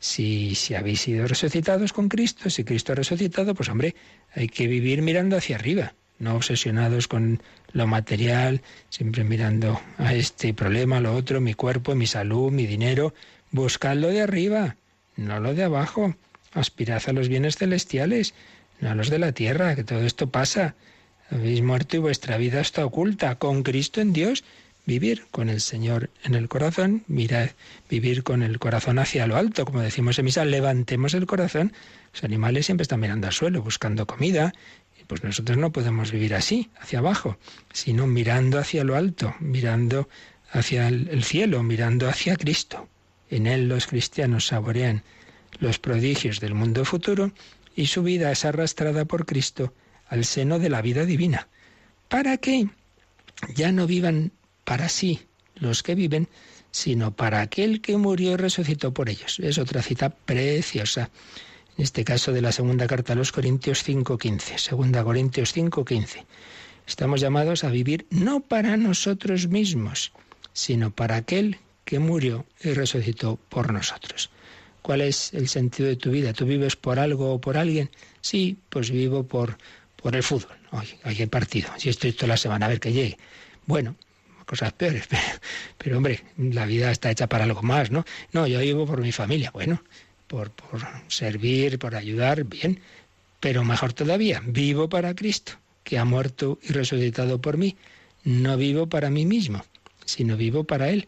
Si, si habéis sido resucitados con Cristo, si Cristo ha resucitado, pues hombre, hay que vivir mirando hacia arriba, no obsesionados con lo material, siempre mirando a este problema, lo otro, mi cuerpo, mi salud, mi dinero. Buscad lo de arriba, no lo de abajo. Aspirad a los bienes celestiales, no a los de la tierra, que todo esto pasa. Habéis muerto y vuestra vida está oculta con Cristo en Dios vivir con el Señor en el corazón, mirad, vivir con el corazón hacia lo alto, como decimos en misa, levantemos el corazón. Los animales siempre están mirando al suelo, buscando comida, y pues nosotros no podemos vivir así, hacia abajo, sino mirando hacia lo alto, mirando hacia el cielo, mirando hacia Cristo. En Él los cristianos saborean los prodigios del mundo futuro y su vida es arrastrada por Cristo al seno de la vida divina. ¿Para qué? Ya no vivan para sí los que viven, sino para aquel que murió y resucitó por ellos. Es otra cita preciosa. En este caso de la segunda carta a los Corintios 5.15. Segunda Corintios 5.15. Estamos llamados a vivir no para nosotros mismos, sino para aquel que murió y resucitó por nosotros. ¿Cuál es el sentido de tu vida? ¿Tú vives por algo o por alguien? Sí, pues vivo por, por el fútbol. Hoy, hay partido. Si estoy toda la semana a ver que llegue. Bueno, cosas peores. Pero, hombre, la vida está hecha para algo más, ¿no? No, yo vivo por mi familia, bueno, por, por servir, por ayudar, bien. Pero mejor todavía, vivo para Cristo, que ha muerto y resucitado por mí. No vivo para mí mismo, sino vivo para Él.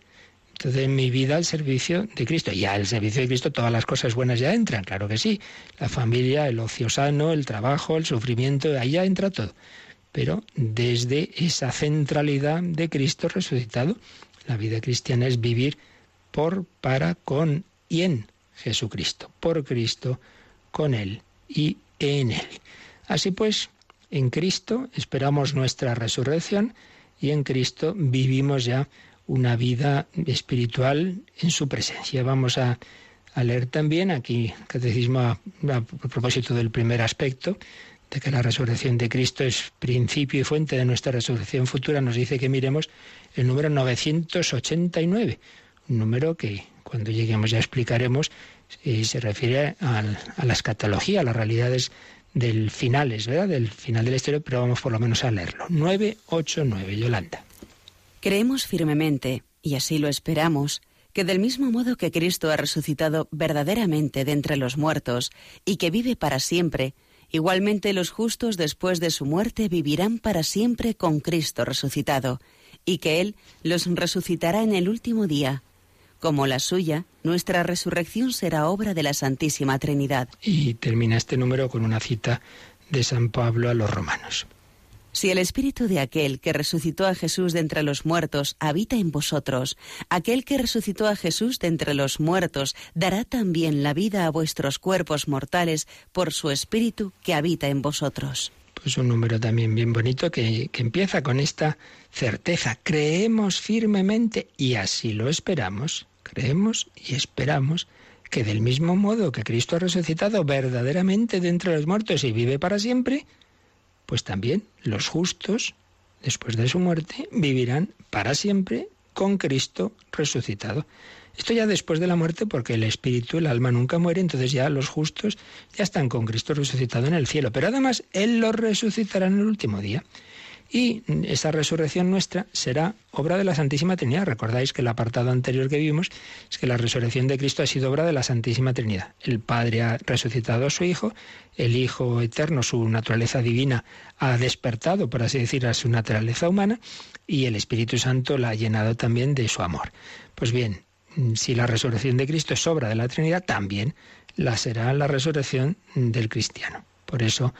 Entonces mi vida al servicio de Cristo. Y al servicio de Cristo todas las cosas buenas ya entran, claro que sí. La familia, el ocio sano, el trabajo, el sufrimiento, ahí ya entra todo pero desde esa centralidad de Cristo resucitado. La vida cristiana es vivir por, para, con y en Jesucristo, por Cristo, con Él y en Él. Así pues, en Cristo esperamos nuestra resurrección y en Cristo vivimos ya una vida espiritual en su presencia. Vamos a, leer también aquí, Catecismo a, a propósito del primer aspecto, de que la resurrección de Cristo es principio y fuente de nuestra resurrección futura, nos dice que miremos el número 989, un número que cuando lleguemos ya explicaremos, eh, se refiere a la escatología, a las realidades del finales, ¿verdad? Del final de la historia, pero vamos por lo menos a leerlo. 989, Yolanda. Creemos firmemente, y así lo esperamos, que del mismo modo que Cristo ha resucitado verdaderamente de entre los muertos y que vive para siempre, igualmente los justos después de su muerte vivirán para siempre con Cristo resucitado, y que Él los resucitará en el último día. Como la suya, nuestra resurrección será obra de la Santísima Trinidad. Y termina este número con una cita de San Pablo a los romanos. Si el espíritu de aquel que resucitó a Jesús de entre los muertos habita en vosotros, aquel que resucitó a Jesús de entre los muertos dará también la vida a vuestros cuerpos mortales por su espíritu que habita en vosotros. Pues un número también bien bonito que, que empieza con esta certeza. Creemos firmemente y así lo esperamos. Creemos y esperamos que del mismo modo que Cristo ha resucitado verdaderamente de entre los muertos y vive para siempre, pues también los justos, después de su muerte, vivirán para siempre con Cristo resucitado. Esto ya después de la muerte, porque el espíritu, el alma nunca muere, entonces ya los justos ya están con Cristo resucitado en el cielo. Pero además, Él los resucitará en el último día. Y esa resurrección nuestra será obra de la Santísima Trinidad. Recordáis que el apartado anterior que vimos es que la resurrección de Cristo ha sido obra de la Santísima Trinidad. El Padre ha resucitado a su Hijo, el Hijo eterno, su naturaleza divina, ha despertado, por así decir, a su naturaleza humana, y el Espíritu Santo la ha llenado también de su amor. Pues bien, si la resurrección de Cristo es obra de la Trinidad, también la será la resurrección del cristiano. Por eso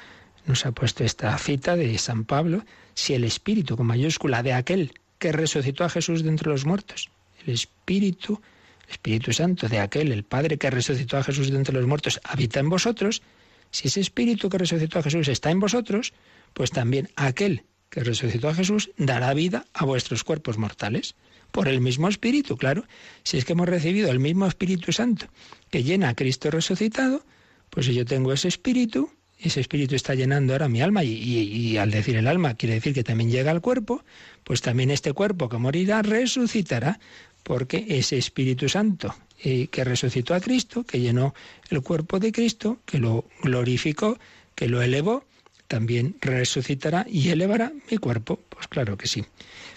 nos ha puesto esta cita de San Pablo, si el Espíritu con mayúscula de aquel que resucitó a Jesús de entre los muertos, el Espíritu, el Espíritu Santo de aquel, el Padre que resucitó a Jesús de entre los muertos, habita en vosotros, si ese Espíritu que resucitó a Jesús está en vosotros, pues también aquel que resucitó a Jesús dará vida a vuestros cuerpos mortales. Por el mismo Espíritu, claro. Si es que hemos recibido el mismo Espíritu Santo que llena a Cristo resucitado, pues si yo tengo ese Espíritu, ese espíritu está llenando ahora mi alma y, al decir el alma quiere decir que también llega al cuerpo, pues también este cuerpo que morirá resucitará porque ese Espíritu Santo eh, que resucitó a Cristo, que llenó el cuerpo de Cristo, que lo glorificó, que lo elevó, también resucitará y elevará mi cuerpo. Pues claro que sí.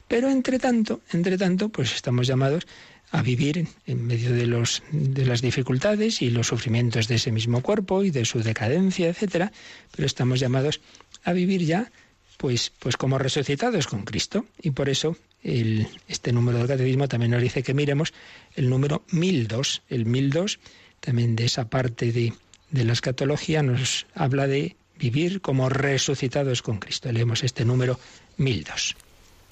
Pero entre tanto, entre tanto, pues estamos llamados a vivir en medio de, los, de las dificultades y los sufrimientos de ese mismo cuerpo y de su decadencia, etcétera, pero estamos llamados a vivir ya pues, pues como resucitados con Cristo. Y por eso el, este número del catecismo también nos dice que miremos el número 1002. El 1002, también de esa parte de, de la escatología, nos habla de vivir como resucitados con Cristo. Leemos este número 1002.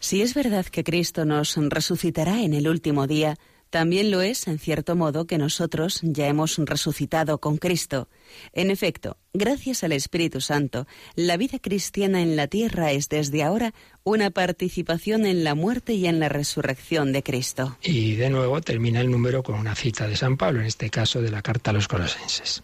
Si es verdad que Cristo nos resucitará en el último día, también lo es, en cierto modo, que nosotros ya hemos resucitado con Cristo. En efecto, gracias al Espíritu Santo, la vida cristiana en la tierra es desde ahora una participación en la muerte y en la resurrección de Cristo. Y de nuevo termina el número con una cita de San Pablo, en este caso de la carta a los colosenses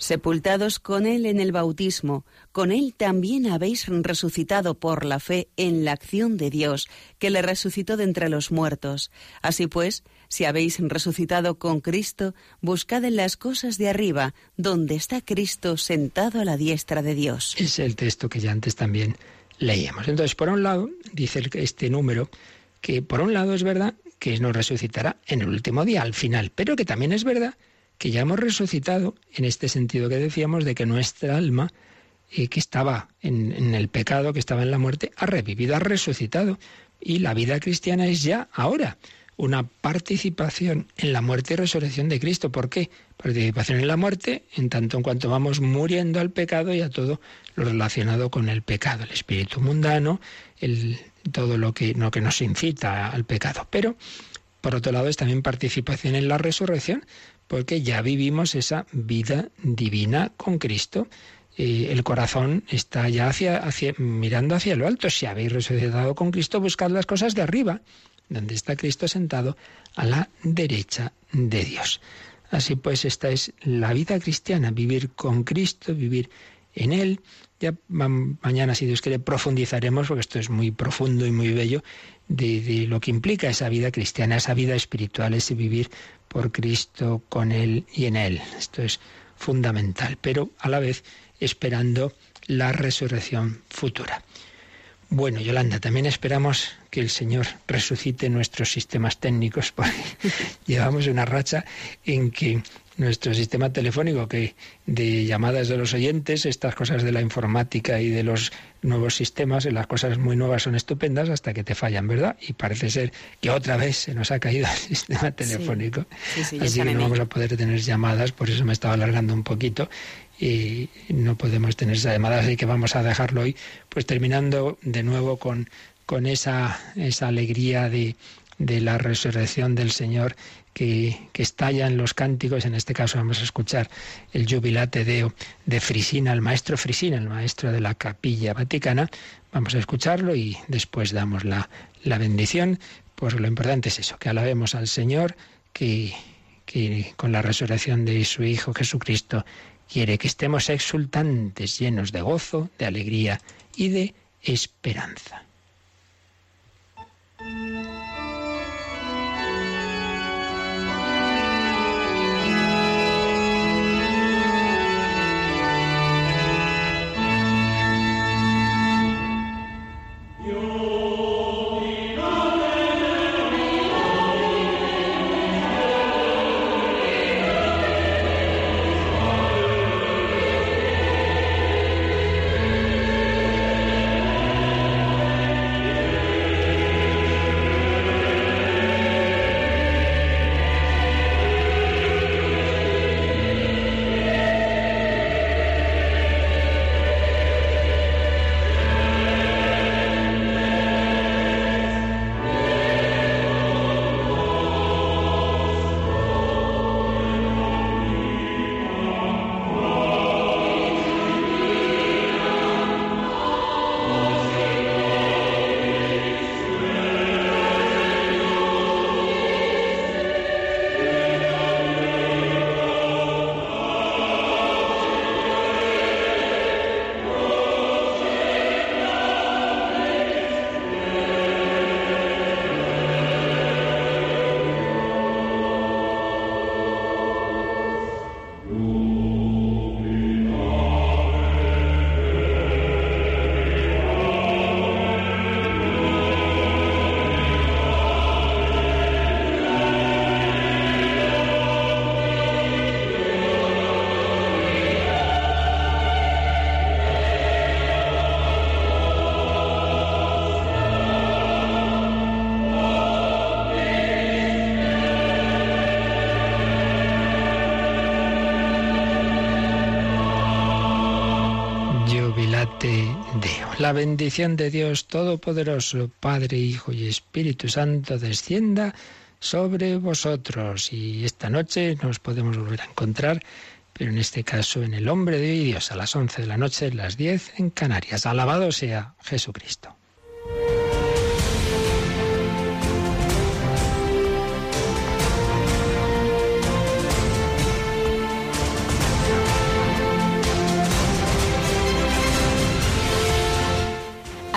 sepultados con Él en el bautismo, con Él también habéis resucitado por la fe en la acción de Dios, que le resucitó de entre los muertos. Así pues, si habéis resucitado con Cristo, buscad en las cosas de arriba, donde está Cristo sentado a la diestra de Dios. Es el texto que ya antes también leíamos. Entonces, por un lado, dice este número, que por un lado es verdad que nos resucitará en el último día, al final, pero que también es verdad que ya hemos resucitado en este sentido que decíamos de que nuestra alma, eh, que estaba en, en el pecado, que estaba en la muerte, ha revivido, ha resucitado. Y la vida cristiana es ya ahora una participación en la muerte y resurrección de Cristo. ¿Por qué? Participación en la muerte en tanto en cuanto vamos muriendo al pecado y a todo lo relacionado con el pecado, el espíritu mundano, el, todo lo que, que nos incita al pecado. Pero, por otro lado, es también participación en la resurrección, porque ya vivimos esa vida divina con Cristo. eh, el corazón está ya hacia, hacia, mirando hacia lo alto. Si habéis resucitado con Cristo, buscad las cosas de arriba, donde está Cristo sentado a la derecha de Dios. Así pues, esta es la vida cristiana, vivir con Cristo, vivir en Él. Ya mañana, si Dios quiere, profundizaremos, porque esto es muy profundo y muy bello, de, lo que implica esa vida cristiana, esa vida espiritual, ese vivir por Cristo, con Él y en Él. Esto es fundamental, pero a la vez esperando la resurrección futura. Bueno, Yolanda, también esperamos que el Señor resucite nuestros sistemas técnicos, porque llevamos una racha en que nuestro sistema telefónico, que de llamadas de los oyentes, estas cosas de la informática y de los nuevos sistemas, las cosas muy nuevas son estupendas hasta que te fallan, ¿verdad? Y parece ser que otra vez se nos ha caído el sistema telefónico. Así que no vamos a poder tener llamadas, por eso me estaba alargando un poquito y no podemos tener esa llamada, así que vamos a dejarlo hoy, pues terminando de nuevo con, con esa, esa alegría de, de la resurrección del Señor que, que, estalla en los cánticos. En este caso vamos a escuchar el Jubilate de Frisina, el maestro Frisina, el maestro de la capilla vaticana. Vamos a escucharlo y después damos la, la bendición. Pues lo importante es eso, que alabemos al Señor, que, que con la resurrección de su Hijo Jesucristo quiere que estemos exultantes, llenos de gozo, de alegría y de esperanza. La bendición de Dios Todopoderoso, Padre, Hijo y Espíritu Santo, descienda sobre vosotros. Y esta noche nos podemos volver a encontrar, pero en este caso en el Hombre de Dios, a las 11 de la noche, las 10 en Canarias. Alabado sea Jesucristo.